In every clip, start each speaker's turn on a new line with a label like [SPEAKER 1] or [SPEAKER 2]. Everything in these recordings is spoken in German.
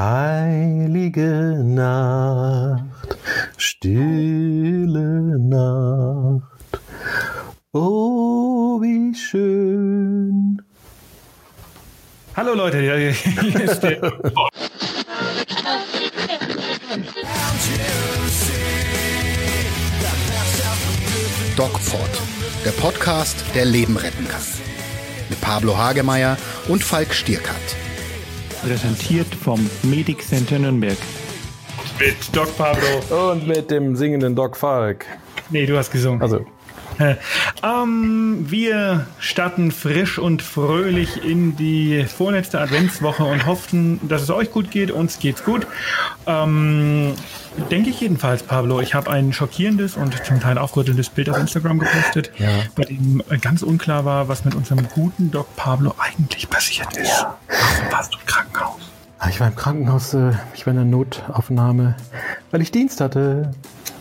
[SPEAKER 1] Heilige Nacht, stille Nacht, oh wie schön.
[SPEAKER 2] Hallo Leute, hier ist der
[SPEAKER 3] DocPod, der Podcast, der Leben retten kann. Mit Pablo Hagemeier und Falk Stierkat.
[SPEAKER 2] Präsentiert vom Medic Center Nürnberg. Mit Doc Pablo.
[SPEAKER 1] Und mit dem singenden Doc Falk.
[SPEAKER 2] Nee, du hast gesungen.
[SPEAKER 1] Also,
[SPEAKER 2] Ähm, wir starten frisch und fröhlich in die vorletzte Adventswoche und hoffen, dass es euch gut geht. Uns geht's gut. Ähm, denke ich jedenfalls, Pablo. Ich habe ein schockierendes und zum Teil aufrüttelndes Bild auf Instagram gepostet,
[SPEAKER 1] Ja.
[SPEAKER 2] bei dem ganz unklar war, was mit unserem guten Doc Pablo eigentlich passiert ist. Warum warst du
[SPEAKER 1] ich war im Krankenhaus, äh, ich war in der Notaufnahme, weil ich Dienst hatte.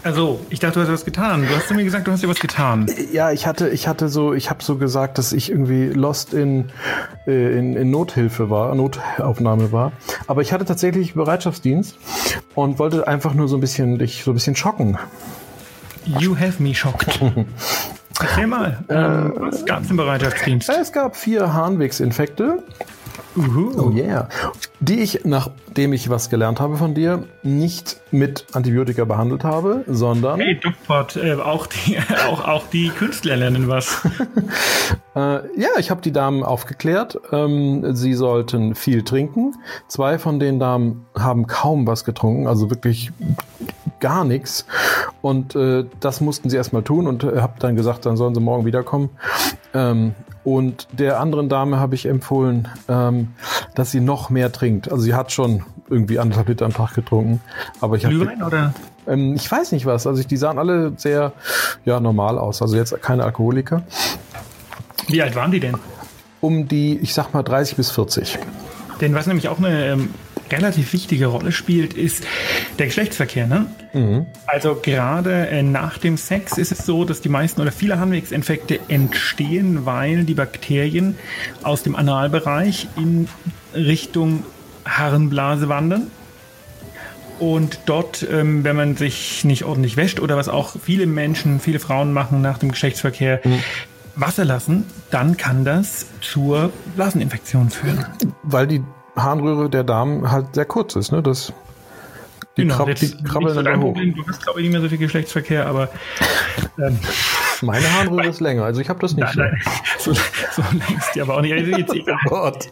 [SPEAKER 2] Also, ich dachte, du hast was getan. Du hast mir gesagt, du hast dir was getan.
[SPEAKER 1] Ja, ich hatte, ich hatte so, ich habe so gesagt, dass ich irgendwie lost in, äh, in, in Nothilfe war, Notaufnahme war. Aber ich hatte tatsächlich Bereitschaftsdienst und wollte einfach nur so ein bisschen dich so ein bisschen schocken.
[SPEAKER 2] You have me shocked. Erzähl mal, ähm, was gab's im Bereitschaftsdienst?
[SPEAKER 1] Es gab vier Harnwegsinfekte.
[SPEAKER 2] Uhu.
[SPEAKER 1] Oh yeah. Die ich, nachdem ich was gelernt habe von dir, nicht mit Antibiotika behandelt habe, sondern
[SPEAKER 2] Hey, DocPod, äh, auch, die, auch, auch die Künstler lernen was.
[SPEAKER 1] Äh, ja, ich habe die Damen aufgeklärt. Ähm, sie sollten viel trinken. Zwei von den Damen haben kaum was getrunken, also wirklich gar nichts. Und äh, das mussten sie erstmal tun und habe dann gesagt, dann sollen sie morgen wiederkommen. Ähm, und der anderen Dame habe ich empfohlen, ähm, dass sie noch mehr trinkt. Also sie hat schon irgendwie anderthalb Liter am Tag getrunken. Aber ich habe
[SPEAKER 2] Glühwein oder?
[SPEAKER 1] ähm, ich weiß nicht was. Also ich, die sahen alle sehr ja, normal aus. Also jetzt keine Alkoholiker.
[SPEAKER 2] Wie alt waren die denn?
[SPEAKER 1] Um die, ich sag mal, 30 bis 40.
[SPEAKER 2] Denn was nämlich auch eine ähm, relativ wichtige Rolle spielt, ist der Geschlechtsverkehr. Ne? Also gerade äh, nach dem Sex ist es so, dass die meisten oder viele Harnwegsinfekte entstehen, weil die Bakterien aus dem Analbereich in Richtung Harnblase wandern. Und dort, ähm, wenn man sich nicht ordentlich wäscht oder was auch viele Menschen, viele Frauen machen nach dem Geschlechtsverkehr, Wasser lassen, dann kann das zur Blaseninfektion führen.
[SPEAKER 1] Weil die Harnröhre der Damen halt sehr kurz ist, ne? Das, die, krab,
[SPEAKER 2] jetzt
[SPEAKER 1] die krabbeln dann hoch.
[SPEAKER 2] Problem. Du hast, glaube ich, nicht mehr so viel Geschlechtsverkehr, aber ähm,
[SPEAKER 1] Meine Harnröhre ist länger, also ich habe das nicht so.
[SPEAKER 2] nein, so, so längst ja aber auch nicht. Also jetzt egal.
[SPEAKER 1] Gott.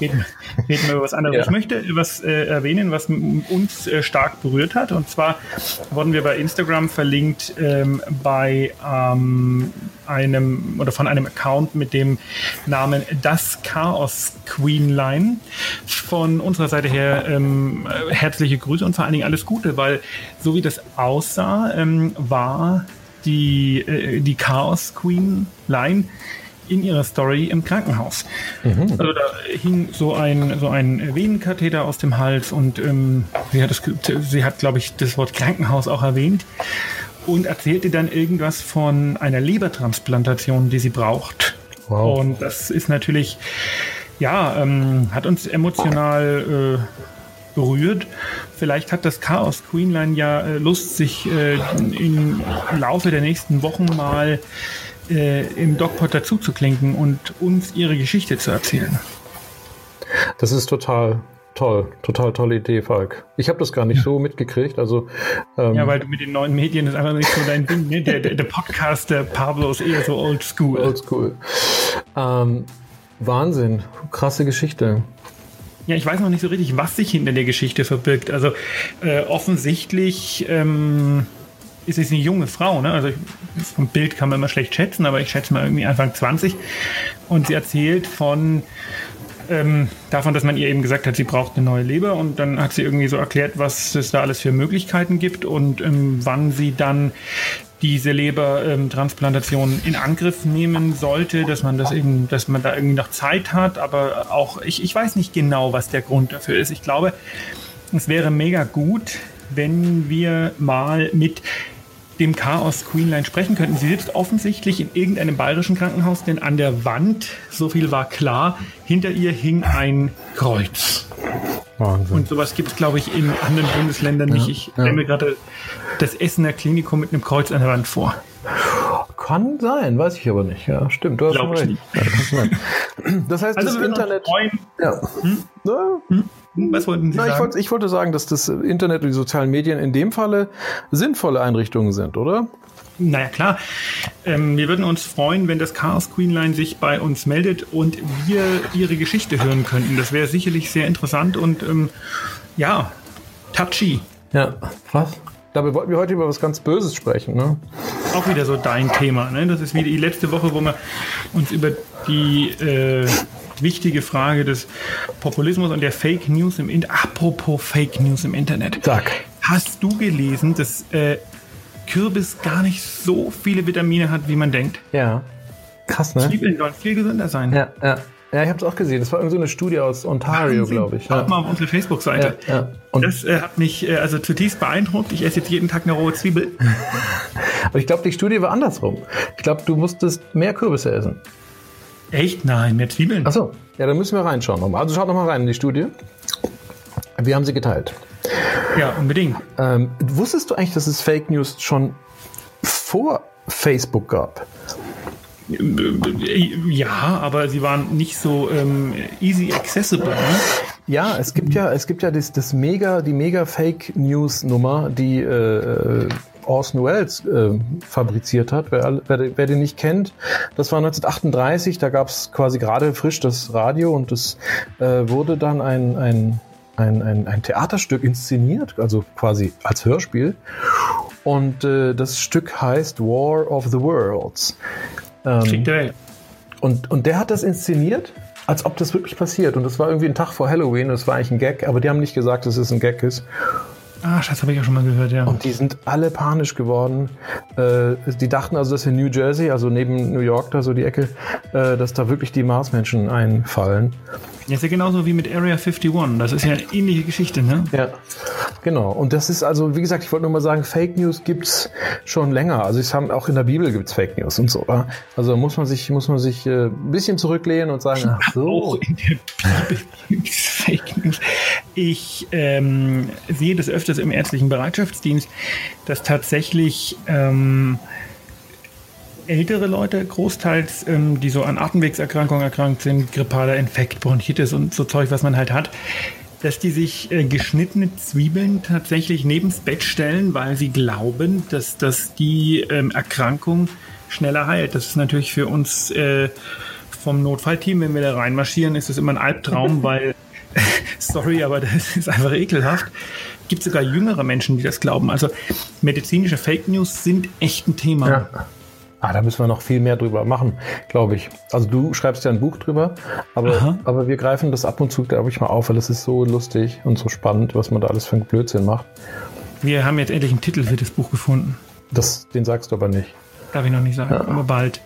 [SPEAKER 2] Reden, reden wir über was anderes.
[SPEAKER 1] Ja.
[SPEAKER 2] Ich möchte was äh, erwähnen, was uns äh, stark berührt hat. Und zwar wurden wir bei Instagram verlinkt ähm, bei ähm, einem oder von einem Account mit dem Namen Das Chaos Queenline. Von unserer Seite her ähm, äh, herzliche Grüße und vor allen Dingen alles Gute, weil so wie das aussah, ähm, war die, äh, die Chaos Queen Line in ihrer Story im Krankenhaus. Also da hing so ein, so ein Venenkatheter aus dem Hals und ähm, sie hat, das, sie hat, glaube ich, das Wort Krankenhaus auch erwähnt und erzählte dann irgendwas von einer Lebertransplantation, die sie braucht.
[SPEAKER 1] Wow.
[SPEAKER 2] Und das ist natürlich, ja, ähm, hat uns emotional äh, berührt. Vielleicht hat das Chaos Queenline ja äh, Lust, sich äh, im Laufe der nächsten Wochen mal äh, im DocPod dazu zu klinken und uns ihre Geschichte zu erzählen.
[SPEAKER 1] Das ist total toll, total tolle Idee, Falk. Ich habe das gar nicht so mitgekriegt. Also ähm,
[SPEAKER 2] Ja, weil du mit den neuen Medien ist einfach nicht so dein Ding. Ne? Der, der, der Podcast der Pablo ist eher so old school.
[SPEAKER 1] oldschool. Ähm, Wahnsinn, krasse Geschichte.
[SPEAKER 2] Ja, ich weiß noch nicht so richtig, was sich hinter der Geschichte verbirgt. Also äh, offensichtlich ähm, ist es eine junge Frau. Ne? Also ich, vom Bild kann man immer schlecht schätzen, aber ich schätze mal irgendwie Anfang 20. Und sie erzählt von ähm, davon, dass man ihr eben gesagt hat, sie braucht eine neue Leber und dann hat sie irgendwie so erklärt, was es da alles für Möglichkeiten gibt und ähm, wann sie dann diese Lebertransplantation in Angriff nehmen sollte, dass man das eben, dass man da irgendwie noch Zeit hat, aber auch ich, ich weiß nicht genau, was der Grund dafür ist. Ich glaube, es wäre mega gut, wenn wir mal mit dem Chaos Queenline sprechen könnten. Sie sitzt offensichtlich in irgendeinem bayerischen Krankenhaus, denn an der Wand, so viel war klar, hinter ihr hing ein Kreuz.
[SPEAKER 1] Wahnsinn.
[SPEAKER 2] Und sowas gibt es, glaube ich, in anderen Bundesländern nicht. Ich stelle mir gerade das Essener Klinikum mit einem Kreuz an der Wand vor.
[SPEAKER 1] Kann sein, weiß ich aber nicht. Ja, stimmt. Du hast schon recht. Ja, das heißt,
[SPEAKER 2] Also
[SPEAKER 1] das Internet.
[SPEAKER 2] freuen.
[SPEAKER 1] Ja. Na,
[SPEAKER 2] Hm, Was wollten Sie
[SPEAKER 1] na, ich,
[SPEAKER 2] sagen?
[SPEAKER 1] wollte, ich wollte sagen, dass das Internet und die sozialen Medien in dem Falle sinnvolle Einrichtungen sind, oder?
[SPEAKER 2] Naja, klar. Ähm, wir würden uns freuen, wenn das Chaos Queenline sich bei uns meldet und wir ihre Geschichte hören könnten. Das wäre sicherlich sehr interessant und ähm, ja, touchy.
[SPEAKER 1] Ja. Was? Dabei wollten wir heute über was ganz Böses sprechen, ne?
[SPEAKER 2] Auch wieder so dein Thema. Ne? Das ist wie die letzte Woche, wo wir uns über die äh, wichtige Frage des Populismus und der Fake News im Internet. Apropos Fake News im Internet.
[SPEAKER 1] Sag.
[SPEAKER 2] Hast du gelesen, dass äh, Kürbis gar nicht so viele Vitamine hat, wie man denkt?
[SPEAKER 1] Ja. Krass, ne?
[SPEAKER 2] Zwiebeln sollen viel gesünder sein.
[SPEAKER 1] Ja, ja. Ja, ich habe es auch gesehen. Das war irgend so eine Studie aus Ontario, glaube ich.
[SPEAKER 2] Schaut
[SPEAKER 1] Ja.
[SPEAKER 2] mal auf unsere Facebook-Seite.
[SPEAKER 1] Ja, ja. Und
[SPEAKER 2] Das äh, hat mich äh, also zutiefst beeindruckt. Ich esse jetzt jeden Tag eine rohe Zwiebel.
[SPEAKER 1] Aber ich glaube, die Studie war andersrum. Ich glaube, du musstest mehr Kürbisse essen.
[SPEAKER 2] Echt? Nein, mehr Zwiebeln.
[SPEAKER 1] Achso, ja, dann müssen wir reinschauen. nochmal. Also schaut nochmal rein in die Studie. Wir haben sie geteilt.
[SPEAKER 2] Ja, unbedingt.
[SPEAKER 1] Ähm, wusstest du eigentlich, dass es Fake News schon vor Facebook gab?
[SPEAKER 2] Äh, Ja, aber sie waren nicht so ähm, easy accessible. Ne?
[SPEAKER 1] Ja, es gibt ja, es gibt ja das, das mega, die mega Fake News Nummer, die äh, Orson Welles äh, fabriziert hat. Wer, wer, wer den nicht kennt, das war 1938. Da gab es quasi gerade frisch das Radio und es äh, wurde dann ein, ein, ein, ein, ein Theaterstück inszeniert, also quasi als Hörspiel. Und äh, das Stück heißt War of the Worlds. Ähm,
[SPEAKER 2] der Welt.
[SPEAKER 1] und, und der hat das inszeniert, als ob das wirklich passiert. Und das war irgendwie ein Tag vor Halloween. Das war eigentlich ein Gag, aber die haben nicht gesagt, dass es ein Gag ist.
[SPEAKER 2] Ah, das habe ich auch schon mal gehört, ja.
[SPEAKER 1] Und die sind alle panisch geworden. Äh, die dachten also, dass in New Jersey, also neben New York, da so die Ecke, äh, dass da wirklich die Marsmenschen einfallen.
[SPEAKER 2] Ja, ist ja genauso wie mit Area 51. Das ist ja eine ähnliche Geschichte, ne?
[SPEAKER 1] Ja, genau. Und das ist also, wie gesagt, ich wollte nur mal sagen, Fake News gibt's schon länger. Also es haben auch in der Bibel gibt's Fake News und so. Also muss man sich, muss man sich äh, ein bisschen zurücklehnen und sagen, ach
[SPEAKER 2] Auch
[SPEAKER 1] so.
[SPEAKER 2] in der Bibel gibt's Fake News. Ich ähm, sehe das öfters im ärztlichen Bereitschaftsdienst, dass tatsächlich ähm, ältere Leute, großteils, ähm, die so an Atemwegserkrankungen erkrankt sind, grippaler Infekt, Bronchitis und so Zeug, was man halt hat, dass die sich äh, geschnittene Zwiebeln tatsächlich nebens Bett stellen, weil sie glauben, dass das die ähm, Erkrankung schneller heilt. Das ist natürlich für uns äh, vom Notfallteam, wenn wir da reinmarschieren, ist das immer ein Albtraum, weil, sorry, aber das ist einfach ekelhaft. Gibt sogar jüngere Menschen, die das glauben. Also medizinische Fake News sind echt ein Thema.
[SPEAKER 1] Ja. Ah, da müssen wir noch viel mehr drüber machen, glaube ich. Also du schreibst ja ein Buch drüber, aber,
[SPEAKER 2] Aha.
[SPEAKER 1] aber wir greifen das ab und zu, glaube ich, mal auf, weil es ist so lustig und so spannend, was man da alles für einen Blödsinn macht.
[SPEAKER 2] Wir haben jetzt endlich einen Titel für das Buch gefunden.
[SPEAKER 1] Das, den sagst du aber nicht.
[SPEAKER 2] Darf ich noch nicht sagen, aber bald.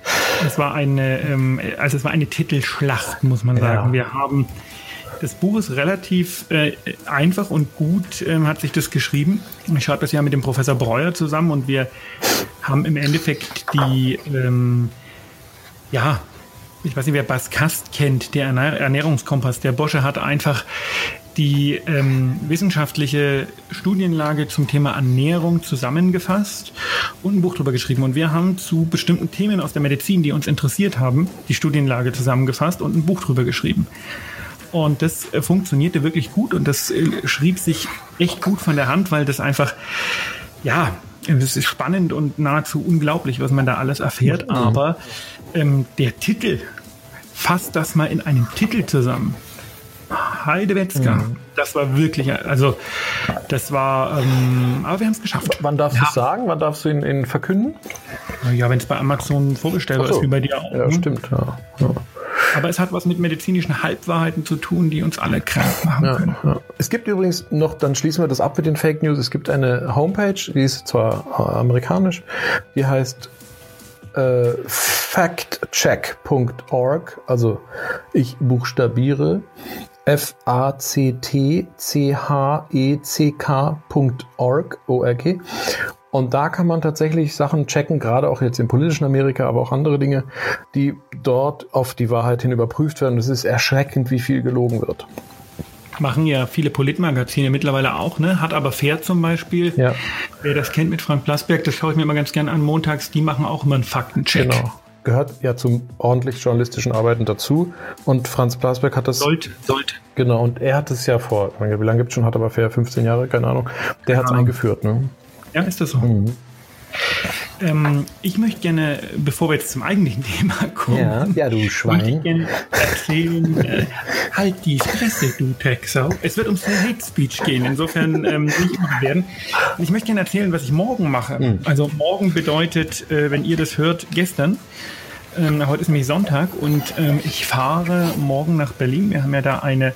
[SPEAKER 2] Es war eine, ähm, also es war eine Titelschlacht, muss man sagen.
[SPEAKER 1] Ja.
[SPEAKER 2] Wir haben das Buch ist relativ äh, einfach und gut ähm, hat sich das geschrieben. Ich schreibe das ja mit dem Professor Breuer zusammen und wir haben im Endeffekt die, ähm, ja, ich weiß nicht, wer Baskast kennt, der Ernähr- Ernährungskompass, der Bosche hat einfach die ähm, wissenschaftliche Studienlage zum Thema Ernährung zusammengefasst und ein Buch darüber geschrieben. Und wir haben zu bestimmten Themen aus der Medizin, die uns interessiert haben, die Studienlage zusammengefasst und ein Buch darüber geschrieben. Und das äh, funktionierte wirklich gut und das äh, schrieb sich echt gut von der Hand, weil das einfach, ja, es ist spannend und nahezu unglaublich, was man da alles erfährt. Aber ähm, der Titel, fasst das mal in einem Titel zusammen. Heidewetzka. Das war wirklich, also das war, ähm, aber wir haben es geschafft.
[SPEAKER 1] Wann darfst du es sagen? Wann darfst du ihn, ihn verkünden?
[SPEAKER 2] Ja, wenn es bei Amazon vorbestellbar
[SPEAKER 1] Ach so.
[SPEAKER 2] ist, wie bei dir auch.
[SPEAKER 1] Ja,
[SPEAKER 2] ne?
[SPEAKER 1] stimmt. Ja. Ja.
[SPEAKER 2] Aber es hat was mit medizinischen Halbwahrheiten zu tun, die uns alle krank machen
[SPEAKER 1] Ja,
[SPEAKER 2] können.
[SPEAKER 1] ja. Es gibt übrigens noch, dann schließen wir das ab mit den Fake News. Es gibt eine Homepage, die ist zwar äh, amerikanisch, die heißt äh, factcheck.org. Also ich buchstabiere F-A-C-T-C-H-E-C-K.org. Und da kann man tatsächlich Sachen checken, gerade auch jetzt im politischen Amerika, aber auch andere Dinge, die dort auf die Wahrheit hin überprüft werden. Es ist erschreckend, wie viel gelogen wird.
[SPEAKER 2] machen ja viele Politmagazine mittlerweile auch, ne? Hat aber Fair zum Beispiel.
[SPEAKER 1] Ja.
[SPEAKER 2] Wer das kennt mit Frank Blasberg, das schaue ich mir immer ganz gerne an. Montags, die machen auch immer einen Faktencheck.
[SPEAKER 1] Genau. Gehört ja zum ordentlich journalistischen Arbeiten dazu. Und Franz Blasberg hat das.
[SPEAKER 2] Sollte, sollte.
[SPEAKER 1] Genau, und er hat es ja vor, wie lange gibt es schon, hat aber fair 15 Jahre, keine Ahnung. Der hat es
[SPEAKER 2] Genau.
[SPEAKER 1] eingeführt, ne?
[SPEAKER 2] Ja, ist das so. Ähm, ich möchte gerne, bevor wir jetzt zum eigentlichen Thema kommen,
[SPEAKER 1] ja, du
[SPEAKER 2] möchte ich gerne erzählen, äh, halt die Fresse, du Texau. Es wird ums Hate Speech gehen, insofern ähm, nicht immer werden. Ich möchte gerne erzählen, was ich morgen mache. Also morgen bedeutet, äh, wenn ihr das hört, gestern. Ähm, heute ist nämlich Sonntag und ähm, ich fahre morgen nach Berlin. Wir haben ja da eine,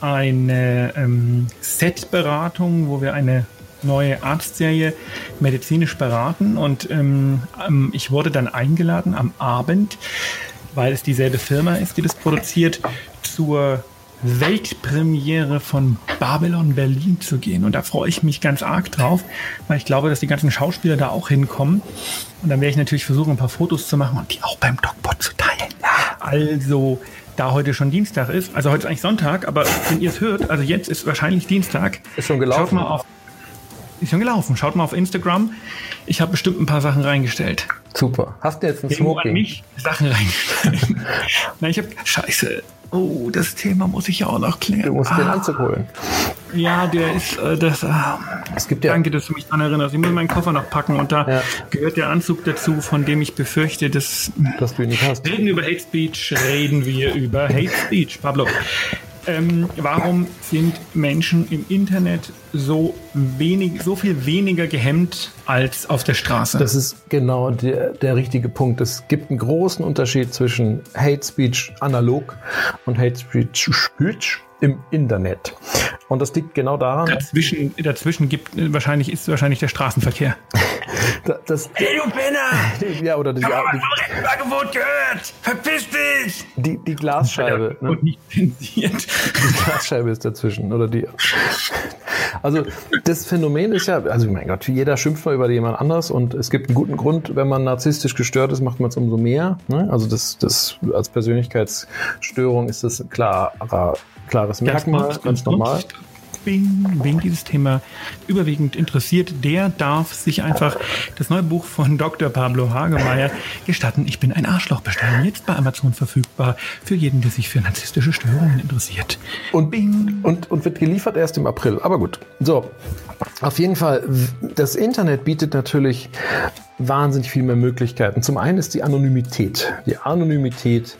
[SPEAKER 2] eine ähm, Set-Beratung, wo wir eine neue Arztserie medizinisch beraten und ähm, ähm, ich wurde dann eingeladen am Abend, weil es dieselbe Firma ist, die das produziert, zur Weltpremiere von Babylon Berlin zu gehen. Und da freue ich mich ganz arg drauf, weil ich glaube, dass die ganzen Schauspieler da auch hinkommen. Und dann werde ich natürlich versuchen, ein paar Fotos zu machen und die auch beim DocPod zu teilen. Also, da heute schon Dienstag ist, also heute ist eigentlich Sonntag, aber wenn ihr es hört, also jetzt ist wahrscheinlich Dienstag.
[SPEAKER 1] Ist schon gelaufen.
[SPEAKER 2] Schaut mal auf, ist schon gelaufen. Schaut mal auf Instagram. Ich habe bestimmt ein paar Sachen reingestellt.
[SPEAKER 1] Super. Hast du jetzt ein
[SPEAKER 2] Irgendwo an
[SPEAKER 1] Smoking?
[SPEAKER 2] mich Sachen reingestellt. Nein, ich habe Scheiße. Oh, das Thema muss ich ja auch noch klären.
[SPEAKER 1] Du musst den
[SPEAKER 2] ah,
[SPEAKER 1] Anzug holen.
[SPEAKER 2] ja, der ist äh, das. Ah,
[SPEAKER 1] Es gibt ja.
[SPEAKER 2] Danke, dass du mich daran erinnerst. Ich muss meinen Koffer noch packen und da
[SPEAKER 1] Ja.
[SPEAKER 2] gehört der Anzug dazu, von dem ich befürchte, dass
[SPEAKER 1] Dass du ihn nicht hast.
[SPEAKER 2] reden wir über Hate Speech, reden wir über Hate Speech. Pablo, ähm, warum sind Menschen im Internet so wenig, so viel weniger gehemmt als auf der Straße?
[SPEAKER 1] Das ist genau der, der richtige Punkt. Es gibt einen großen Unterschied zwischen Hate Speech analog und Hate Speech Speech im Internet. Und das liegt genau daran,
[SPEAKER 2] dazwischen, dazwischen gibt wahrscheinlich ist wahrscheinlich der Straßenverkehr.
[SPEAKER 1] da- dass
[SPEAKER 2] Hey, du Penner!
[SPEAKER 1] ja oder die,
[SPEAKER 2] Ich habe
[SPEAKER 1] die,
[SPEAKER 2] vom Rechtsbeigebot gehört! Verpiss dich!
[SPEAKER 1] die, die Glasscheibe. Ne?
[SPEAKER 2] Und nicht zensiert.
[SPEAKER 1] Die Glasscheibe ist dazwischen oder die. Also das Phänomen ist ja, also mein Gott, jeder schimpft mal über jemand anders und es gibt einen guten Grund, wenn man narzisstisch gestört ist, macht man es umso mehr. Ne? Also das, das als Persönlichkeitsstörung ist das ein klarer, klares Merkmal, ganz normal.
[SPEAKER 2] Wen, wen dieses Thema überwiegend interessiert, der darf sich einfach das neue Buch von Dr. Pablo Hagemeyer gestatten. Ich bin ein Arschloch bestellen. Jetzt bei Amazon verfügbar für jeden, der sich für narzisstische Störungen interessiert.
[SPEAKER 1] Und,
[SPEAKER 2] Bing.
[SPEAKER 1] und, und wird geliefert erst im April. Aber gut. So. Auf jeden Fall, das Internet bietet natürlich wahnsinnig viel mehr Möglichkeiten. Zum einen ist die Anonymität. Die Anonymität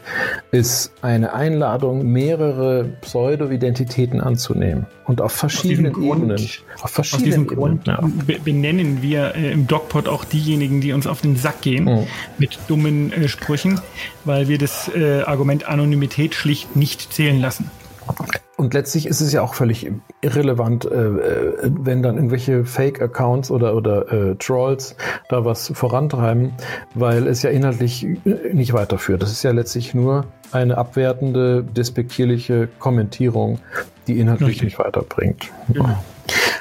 [SPEAKER 1] ist eine Einladung, mehrere Pseudo-Identitäten anzunehmen. Und auf verschiedenen
[SPEAKER 2] diesem Grund-
[SPEAKER 1] Ebenen. Auf
[SPEAKER 2] Aus
[SPEAKER 1] verschiedenen
[SPEAKER 2] diesem Grund
[SPEAKER 1] Ebenen. Ja.
[SPEAKER 2] be- benennen wir äh, im DocPod auch diejenigen, die uns auf den Sack gehen
[SPEAKER 1] Mhm.
[SPEAKER 2] mit dummen äh, Sprüchen, weil wir das äh, Argument Anonymität schlicht nicht zählen lassen.
[SPEAKER 1] Und letztlich ist es ja auch völlig irrelevant, äh, äh, wenn dann irgendwelche Fake-Accounts oder, oder äh, Trolls da was vorantreiben, weil es ja inhaltlich äh, nicht weiterführt. Das ist ja letztlich nur eine abwertende, despektierliche Kommentierung, die inhaltlich
[SPEAKER 2] Richtig.
[SPEAKER 1] nicht weiterbringt.
[SPEAKER 2] Genau.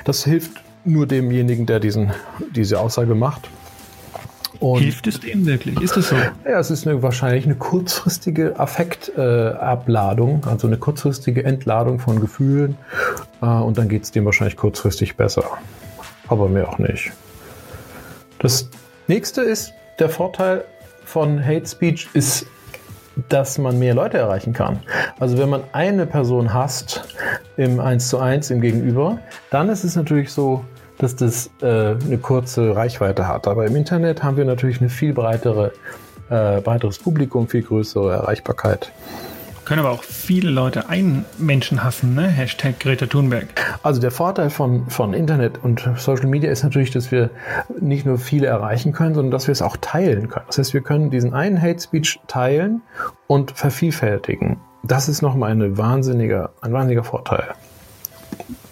[SPEAKER 1] Das hilft nur demjenigen, der diesen, diese Aussage macht. Und
[SPEAKER 2] Hilft es dem wirklich? Ist es so?
[SPEAKER 1] ja, es ist eine, wahrscheinlich eine kurzfristige Affektabladung, äh, also eine kurzfristige Entladung von Gefühlen. Äh, und dann geht es dem wahrscheinlich kurzfristig besser. Aber mehr auch nicht. Das nächste ist, der Vorteil von Hate Speech ist, dass man mehr Leute erreichen kann. Also wenn man eine Person hasst im 1 zu 1 im Gegenüber, dann ist es natürlich so, dass das äh, eine kurze Reichweite hat. Aber im Internet haben wir natürlich eine viel breitere, äh, breiteres Publikum, viel größere Erreichbarkeit.
[SPEAKER 2] Können aber auch viele Leute einen Menschen hassen, ne? Hashtag Greta Thunberg.
[SPEAKER 1] Also der Vorteil von, von Internet und Social Media ist natürlich, dass wir nicht nur viele erreichen können, sondern dass wir es auch teilen können. Das heißt, wir können diesen einen Hate Speech teilen und vervielfältigen. Das ist nochmal eine wahnsinniger, ein wahnsinniger Vorteil.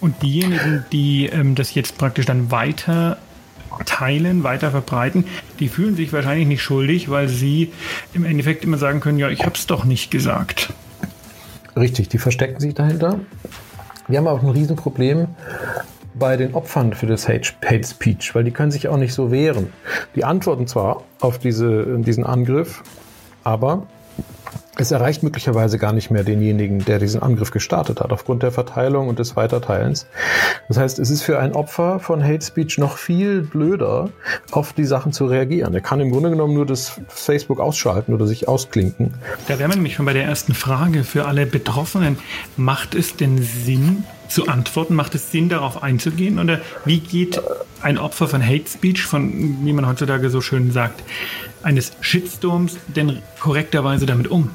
[SPEAKER 2] Und diejenigen, die ähm, das jetzt praktisch dann weiter teilen, weiter verbreiten, die fühlen sich wahrscheinlich nicht schuldig, weil sie im Endeffekt immer sagen können, ja, ich hab's doch nicht gesagt.
[SPEAKER 1] Richtig, die verstecken sich dahinter. Wir haben auch ein Riesenproblem bei den Opfern für das Hate, Hate Speech, weil die können sich auch nicht so wehren. Die antworten zwar auf diese, diesen Angriff, aber es erreicht möglicherweise gar nicht mehr denjenigen, der diesen Angriff gestartet hat, aufgrund der Verteilung und des Weiterteilens. Das heißt, es ist für ein Opfer von Hate Speech noch viel blöder, auf die Sachen zu reagieren. Er kann im Grunde genommen nur das Facebook ausschalten oder sich ausklinken.
[SPEAKER 2] Da wären wir nämlich schon bei der ersten Frage für alle Betroffenen. Macht es denn Sinn, zu antworten? Macht es Sinn, darauf einzugehen? Oder wie geht ein Opfer von Hate Speech, von, wie man heutzutage so schön sagt, eines Shitstorms denn korrekterweise damit um?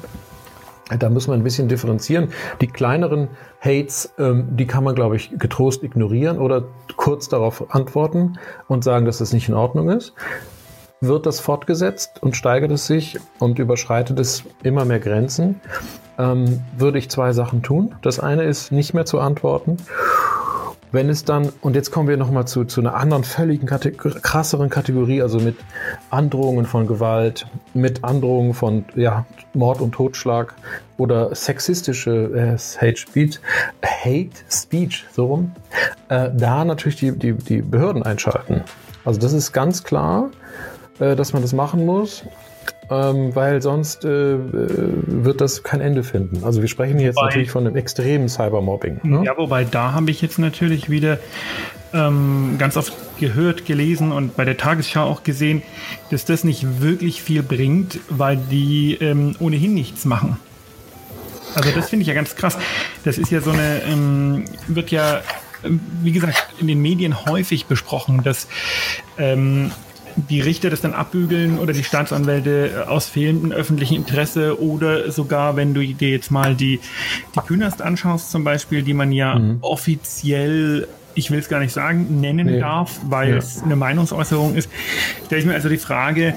[SPEAKER 1] Da muss man ein bisschen differenzieren. Die kleineren Hates, ähm, die kann man, glaube ich, getrost ignorieren oder kurz darauf antworten und sagen, dass das nicht in Ordnung ist. Wird das fortgesetzt und steigert es sich und überschreitet es immer mehr Grenzen, ähm, würde ich zwei Sachen tun. Das eine ist, nicht mehr zu antworten wenn es dann, und jetzt kommen wir nochmal zu, zu einer anderen, völligen Kategor krasseren Kategorie, also mit Androhungen von Gewalt, mit Androhungen von ja, Mord und Totschlag oder sexistische äh, Hate Speech, Hate Speech, so rum, äh, da natürlich die, die, die Behörden einschalten. Also das ist ganz klar, äh, dass man das machen muss ähm, weil sonst äh, äh, wird das kein Ende finden. Also wir sprechen jetzt wobei, natürlich von einem extremen Cybermobbing.
[SPEAKER 2] Ne? Ja, wobei da habe ich jetzt natürlich wieder ähm, ganz oft gehört, gelesen und bei der Tagesschau auch gesehen, dass das nicht wirklich viel bringt, weil die ähm, ohnehin nichts machen. Also das finde ich ja ganz krass. Das ist ja so eine, ähm, wird ja, wie gesagt, in den Medien häufig besprochen, dass ähm, die Richter das dann abbügeln oder die Staatsanwälte äh, aus fehlendem öffentlichen Interesse oder sogar, wenn du dir jetzt mal die, die Künast anschaust zum Beispiel, die man ja mhm. offiziell ich will es gar nicht sagen, nennen nee. darf, weil ja. es eine Meinungsäußerung ist, stelle ich mir also die Frage,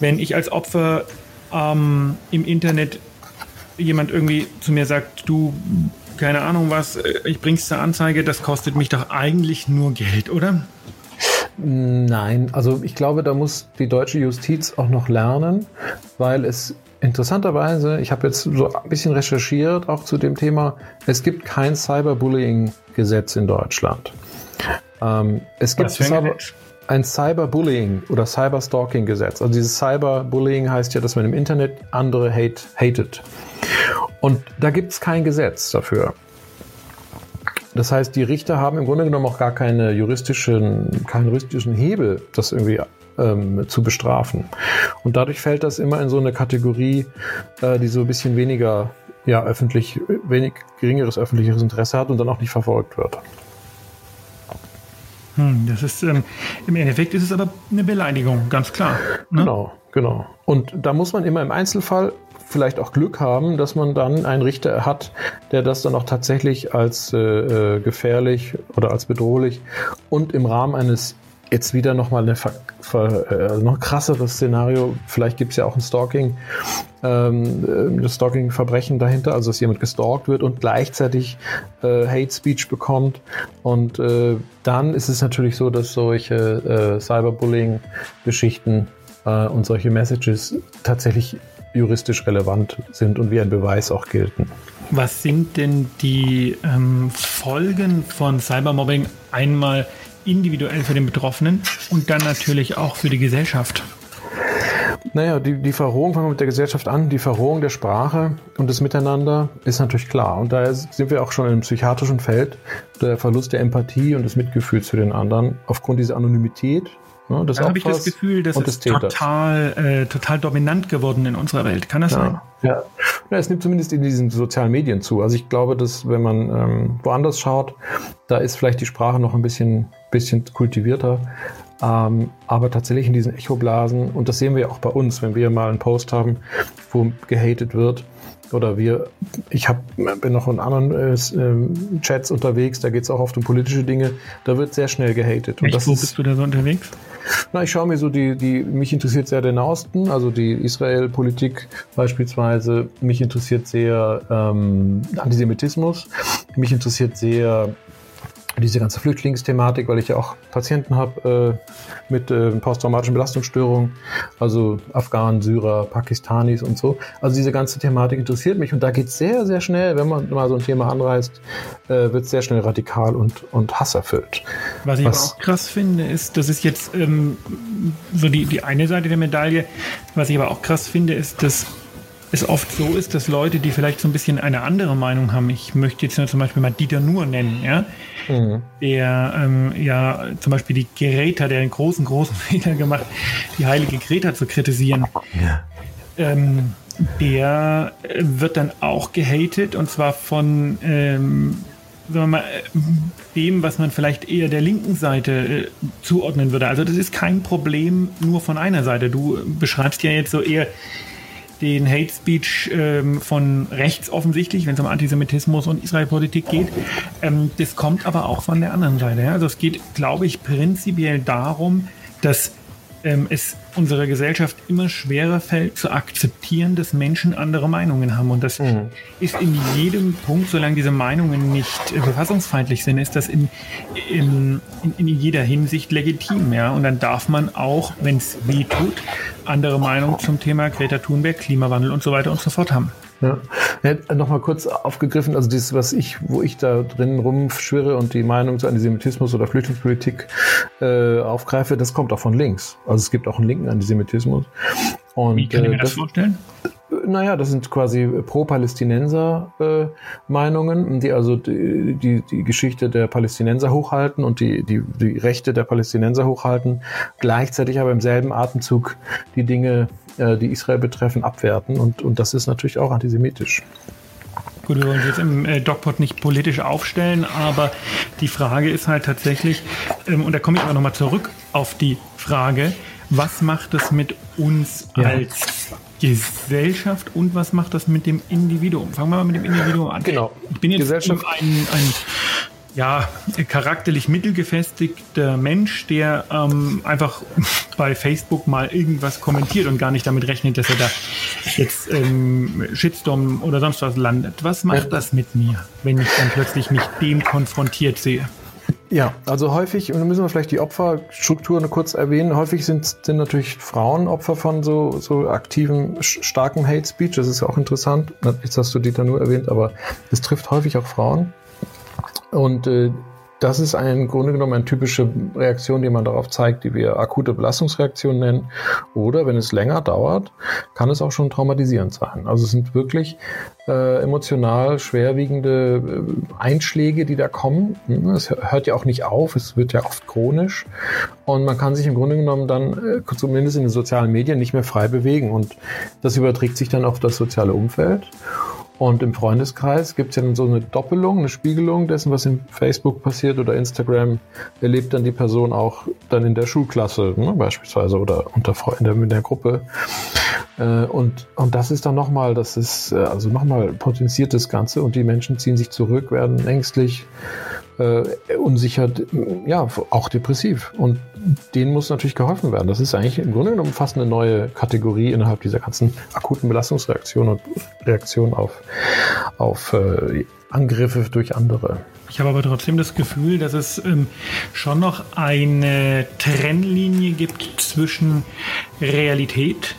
[SPEAKER 2] wenn ich als Opfer ähm, im Internet jemand irgendwie zu mir sagt, du, keine Ahnung was, äh, ich bring's zur Anzeige, das kostet mich doch eigentlich nur Geld, oder?
[SPEAKER 1] Nein, also ich glaube, da muss die deutsche Justiz auch noch lernen, weil es interessanterweise, ich habe jetzt so ein bisschen recherchiert, auch zu dem Thema, es gibt kein Cyberbullying-Gesetz in Deutschland. Ähm, es gibt Cyber, ein Cyberbullying oder Cyberstalking-Gesetz. Also dieses Cyberbullying heißt ja, dass man im Internet andere hate, hatet. Und da gibt es kein Gesetz dafür. Das heißt, die Richter haben im Grunde genommen auch gar keine juristischen, keinen juristischen Hebel, das irgendwie ähm, zu bestrafen. Und dadurch fällt das immer in so eine Kategorie, äh, die so ein bisschen weniger, ja, öffentlich, wenig geringeres öffentliches Interesse hat und dann auch nicht verfolgt wird.
[SPEAKER 2] Hm, das ist ähm, im Endeffekt ist es aber eine Beleidigung, ganz klar.
[SPEAKER 1] Ne? Genau, genau. Und da muss man immer im Einzelfall vielleicht auch Glück haben, dass man dann einen Richter hat, der das dann auch tatsächlich als äh, äh gefährlich oder als bedrohlich und im Rahmen eines jetzt wieder nochmal eine ver, ver, äh, noch krasseres Szenario. Vielleicht gibt es ja auch ein Stalking, ähm, äh, das Stalking-Verbrechen dahinter, also dass jemand gestalkt wird und gleichzeitig äh, Hate Speech bekommt. Und äh, dann ist es natürlich so, dass solche äh, Cyberbullying-Geschichten äh, und solche Messages tatsächlich juristisch relevant sind und wie ein Beweis auch gelten.
[SPEAKER 2] Was sind denn die ähm, Folgen von Cybermobbing einmal individuell für den Betroffenen und dann natürlich auch für die Gesellschaft?
[SPEAKER 1] Naja, die, die Verrohung, fangen wir mit der Gesellschaft an, die Verrohung der Sprache und des Miteinander ist natürlich klar. Und da sind wir auch schon im psychiatrischen Feld, der Verlust der Empathie und des Mitgefühls für den anderen aufgrund dieser Anonymität
[SPEAKER 2] Ne, das da habe ich das Gefühl, das ist total, äh, total dominant geworden in unserer Welt. Kann das
[SPEAKER 1] ja,
[SPEAKER 2] sein?
[SPEAKER 1] Ja. ja, es nimmt zumindest in diesen sozialen Medien zu. Also ich glaube, dass wenn man ähm, woanders schaut, da ist vielleicht die Sprache noch ein bisschen, bisschen kultivierter. Ähm, aber tatsächlich in diesen Echoblasen, und das sehen wir auch bei uns, wenn wir mal einen Post haben, wo gehatet wird, oder wir, ich hab, bin noch in anderen äh, ähm, Chats unterwegs, da geht es auch oft um politische Dinge, da wird sehr schnell gehatet.
[SPEAKER 2] Und Echt, wo ist, bist du da so unterwegs?
[SPEAKER 1] Na, ich schaue mir so die, die, mich interessiert sehr der Nahosten, also die Israel-Politik beispielsweise. Mich interessiert sehr ähm, Antisemitismus. Mich interessiert sehr diese ganze Flüchtlingsthematik, weil ich ja auch Patienten habe äh, mit äh, posttraumatischen Belastungsstörungen, also Afghanen, Syrer, Pakistanis und so. Also diese ganze Thematik interessiert mich und da geht es sehr, sehr schnell, wenn man mal so ein Thema anreißt, äh, wird es sehr schnell radikal und, und hasserfüllt.
[SPEAKER 2] Was ich Was, auch krass finde, ist, das ist jetzt ähm, so die, die eine Seite der Medaille. Was ich aber auch krass finde, ist, dass es oft so ist, dass Leute, die vielleicht so ein bisschen eine andere Meinung haben, ich möchte jetzt nur zum Beispiel mal Dieter Nuhr nennen, ja, mhm. der ähm, ja zum Beispiel die Greta, der einen großen, großen Fehler gemacht, die heilige Greta zu kritisieren. Ja. Ähm, der äh, wird dann auch gehatet und zwar von ähm, sagen wir mal, dem, was man vielleicht eher der linken Seite äh, zuordnen würde. Also das ist kein Problem nur von einer Seite. Du beschreibst ja jetzt so eher den Hate Speech ähm, von rechts offensichtlich, wenn es um Antisemitismus und Israelpolitik geht. Ähm, das kommt aber auch von der anderen Seite. Ja? Also es geht, glaube ich, prinzipiell darum, dass ähm, es unserer Gesellschaft immer schwerer fällt zu akzeptieren, dass Menschen andere Meinungen haben. Und das mhm. ist in jedem Punkt, solange diese Meinungen nicht äh, verfassungsfeindlich sind, ist das in, in, in, in jeder Hinsicht legitim. Ja? Und dann darf man auch, wenn es weh tut, andere Meinungen zum Thema Greta Thunberg, Klimawandel und so weiter und so fort haben.
[SPEAKER 1] Ja. ja Nochmal kurz aufgegriffen, also das, was ich, wo ich da drin rumschwirre und die Meinung zu Antisemitismus oder Flüchtlingspolitik äh, aufgreife, das kommt auch von links. Also es gibt auch einen linken Antisemitismus.
[SPEAKER 2] Und, Wie kann ich mir äh, das, das vorstellen?
[SPEAKER 1] Naja, das sind quasi Pro-Palästinenser-Meinungen, äh, die also die, die, die Geschichte der Palästinenser hochhalten und die, die, die Rechte der Palästinenser hochhalten, gleichzeitig aber im selben Atemzug die Dinge, äh, die Israel betreffen, abwerten. Und, und das ist natürlich auch antisemitisch.
[SPEAKER 2] Gut, wir wollen uns jetzt im äh, DocPod nicht politisch aufstellen, aber die Frage ist halt tatsächlich, ähm, und da komme ich aber nochmal zurück auf die Frage, was macht es mit uns ja. als Gesellschaft und was macht das mit dem Individuum? Fangen wir mal mit dem Individuum an.
[SPEAKER 1] Genau.
[SPEAKER 2] Ich bin jetzt Gesellschaft. ein, ein ja, charakterlich mittelgefestigter Mensch, der ähm, einfach bei Facebook mal irgendwas kommentiert und gar nicht damit rechnet, dass er da jetzt ähm, Shitstorm oder sonst was landet. Was macht das mit mir, wenn ich dann plötzlich mich dem konfrontiert sehe?
[SPEAKER 1] Ja, also häufig, und da müssen wir vielleicht die Opferstrukturen kurz erwähnen, häufig sind, sind natürlich Frauen Opfer von so, so aktiven, starken Hate Speech. Das ist ja auch interessant. Jetzt hast du Dieter nur erwähnt, aber es trifft häufig auch Frauen. Und äh, das ist im Grunde genommen eine typische Reaktion, die man darauf zeigt, die wir akute Belastungsreaktion nennen. Oder wenn es länger dauert, kann es auch schon traumatisierend sein. Also es sind wirklich äh, emotional schwerwiegende äh, Einschläge, die da kommen. Hm, es hört ja auch nicht auf, es wird ja oft chronisch. Und man kann sich im Grunde genommen dann, äh, zumindest in den sozialen Medien, nicht mehr frei bewegen. Und das überträgt sich dann auf das soziale Umfeld. Und im Freundeskreis gibt es ja dann so eine Doppelung, eine Spiegelung dessen, was in Facebook passiert oder Instagram, erlebt dann die Person auch dann in der Schulklasse ne, beispielsweise oder unter Freunden in der Gruppe. Äh, und, und das ist dann nochmal, das ist äh, also nochmal potenziert das Ganze und die Menschen ziehen sich zurück, werden ängstlich, äh, unsicher, ja, auch depressiv. Und denen muss natürlich geholfen werden. Das ist eigentlich im Grunde genommen fast eine neue Kategorie innerhalb dieser ganzen akuten Belastungsreaktion und Reaktion auf, auf äh, Angriffe durch andere.
[SPEAKER 2] Ich habe aber trotzdem das Gefühl, dass es ähm, schon noch eine Trennlinie gibt zwischen Realität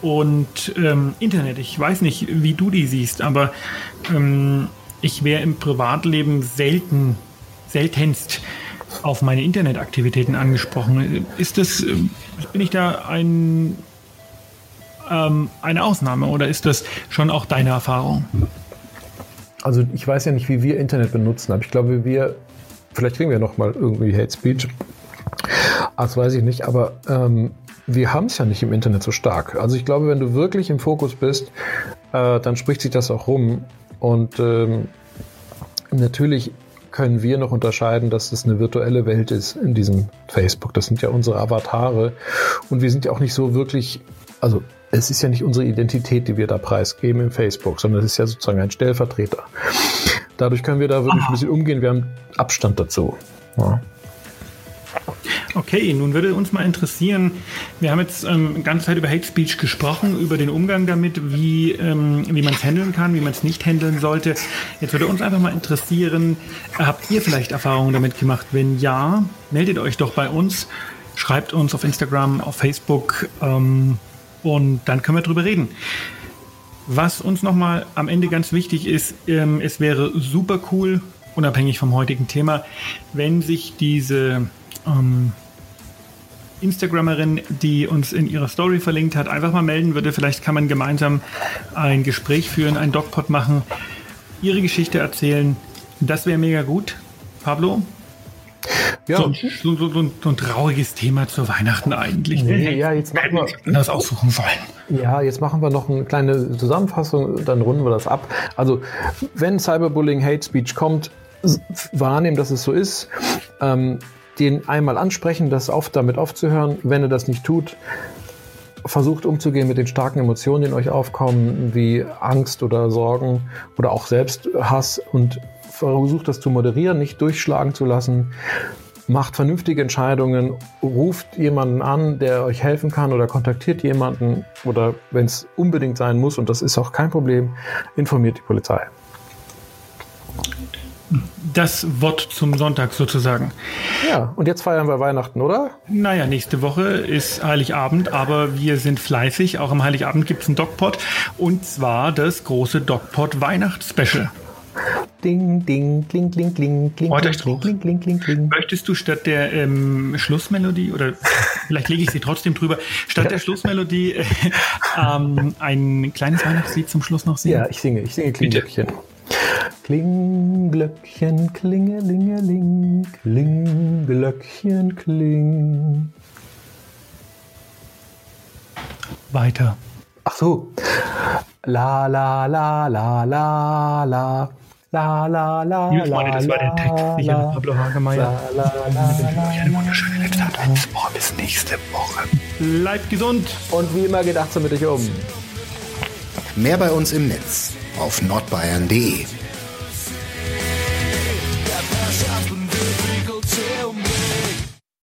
[SPEAKER 2] und ähm, Internet. Ich weiß nicht, wie du die siehst, aber ähm, ich wäre im Privatleben selten, seltenst auf meine Internetaktivitäten angesprochen. Ist das, äh, bin ich da ein, ähm, eine Ausnahme oder ist das schon auch deine Erfahrung?
[SPEAKER 1] Also ich weiß ja nicht, wie wir Internet benutzen, aber ich glaube, wir, vielleicht kriegen wir noch mal irgendwie Hate Speech. Das weiß ich nicht, aber ähm, wir haben es ja nicht im Internet so stark. Also ich glaube, wenn du wirklich im Fokus bist, äh, dann spricht sich das auch rum. Und ähm, natürlich können wir noch unterscheiden, dass es eine virtuelle Welt ist in diesem Facebook. Das sind ja unsere Avatare. Und wir sind ja auch nicht so wirklich, also es ist ja nicht unsere Identität, die wir da preisgeben im Facebook, sondern es ist ja sozusagen ein Stellvertreter. Dadurch können wir da wirklich ein bisschen umgehen. Wir haben Abstand dazu. Ja.
[SPEAKER 2] Okay, nun würde uns mal interessieren, wir haben jetzt ähm, ganze Zeit über Hate Speech gesprochen, über den Umgang damit, wie, ähm, wie man es handeln kann, wie man es nicht handeln sollte. Jetzt würde uns einfach mal interessieren, habt ihr vielleicht Erfahrungen damit gemacht? Wenn ja, meldet euch doch bei uns, schreibt uns auf Instagram, auf Facebook ähm, und dann können wir drüber reden. Was uns nochmal am Ende ganz wichtig ist, ähm, es wäre super cool, unabhängig vom heutigen Thema, wenn sich diese ähm, Instagramerin, die uns in ihrer Story verlinkt hat, einfach mal melden würde. Vielleicht kann man gemeinsam ein Gespräch führen, ein Dogpod machen, ihre Geschichte erzählen. Das wäre mega gut. Pablo, ja. So, so, so, so, ein trauriges Thema zu Weihnachten eigentlich.
[SPEAKER 1] Nee, ja, jetzt machen wir
[SPEAKER 2] das aussuchen sollen.
[SPEAKER 1] Ja, jetzt machen wir noch eine kleine Zusammenfassung, dann runden wir das ab. Also, wenn Cyberbullying, Hate Speech kommt, wahrnehmen, dass es so ist. Ähm, den einmal ansprechen, das oft damit aufzuhören. Wenn er das nicht tut, versucht umzugehen mit den starken Emotionen, die in euch aufkommen, wie Angst oder Sorgen oder auch Selbsthass und versucht das zu moderieren, nicht durchschlagen zu lassen. Macht vernünftige Entscheidungen, ruft jemanden an, der euch helfen kann oder kontaktiert jemanden oder wenn es unbedingt sein muss, und das ist auch kein Problem, informiert die Polizei
[SPEAKER 2] das Wort zum Sonntag sozusagen.
[SPEAKER 1] Ja, und jetzt feiern wir Weihnachten, oder?
[SPEAKER 2] Naja, nächste Woche ist Heiligabend, aber wir sind fleißig. Auch am Heiligabend gibt es einen Dogpot und zwar das große Dogpot Weihnachtsspecial.
[SPEAKER 1] Ding, ding, kling, kling, kling, kling,
[SPEAKER 2] oh, kling, kling, kling, kling, kling. Möchtest du statt der ähm, Schlussmelodie, oder vielleicht lege ich sie trotzdem drüber, statt ja. der Schlussmelodie äh, ähm, ein kleines Weihnachtslied zum Schluss noch singen?
[SPEAKER 1] Ja, ich singe, ich singe Klinglöckchen. Klingglöckchen, klingelingeling, Klinglöckchen, kling.
[SPEAKER 2] Weiter.
[SPEAKER 1] Ach so. La la la la la la. La la la
[SPEAKER 2] Liebe Freunde, das war der Text. Ich bin Pablo Hagemeyer. La, la, la, eine wunderschöne letzte Adventswoche. Bis nächste Woche. Bleibt gesund.
[SPEAKER 1] Und wie immer geht achtsam mit euch um.
[SPEAKER 3] Mehr bei uns im Netz auf nordbayern.de.